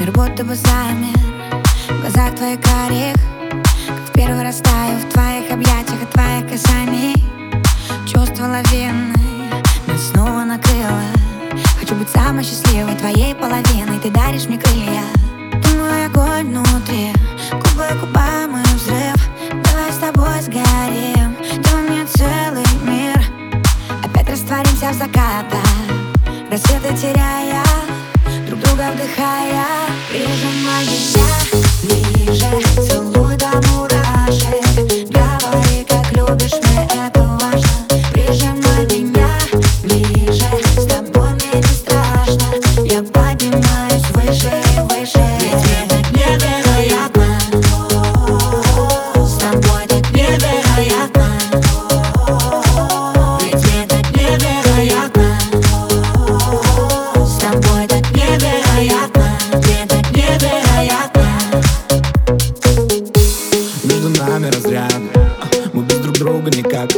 Мир будто бы замер В глазах твоих карих. Как в первый раз таю в твоих объятиях От твоих касаний Чувство лавины Нас снова накрыло Хочу быть самой счастливой твоей половиной. Ты даришь мне крылья. Ты мой огонь внутри. Губы губам и взрыв. Давай с тобой сгорим. Ты меня целый мир. Опять растворимся в закатах. Рассветы теряя Друг друга вдыхая нами разряд. Мы без друг друга никак.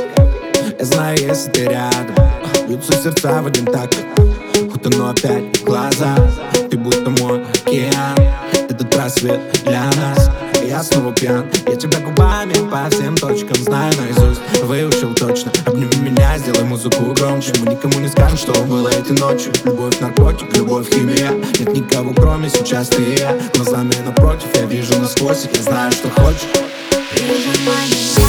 Я знаю, если ты рядом. Бьются сердца в один такт. Хоть оно опять глаза. Ты будто мой океан. Этот рассвет для нас. Я снова пьян. Я тебя губами по всем точкам Знаю наизусть, выучил точно. Обними меня, сделай музыку громче. Мы никому не скажем, что было эти ночью. Любовь, наркотик, любовь, химия. Нет никого, кроме сейчас ты и я. Глазами напротив, я вижу насквозь. Я знаю, что хочешь Прижимай меня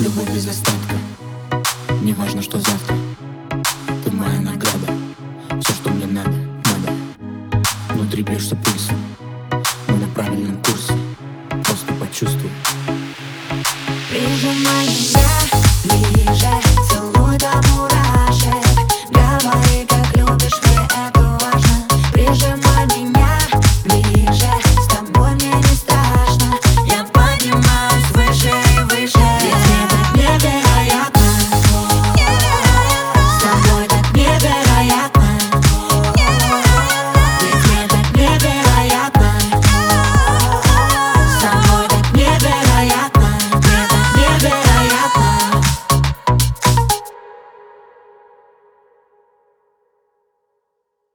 Любовь без остатка. Не важно, что завтра. Ты моя награда. Все, что мне надо, надо. Внутри бьешься пульсом. Мы на правильном курсе. Просто почувствуй. Прижимай меня ближе Целуй до дура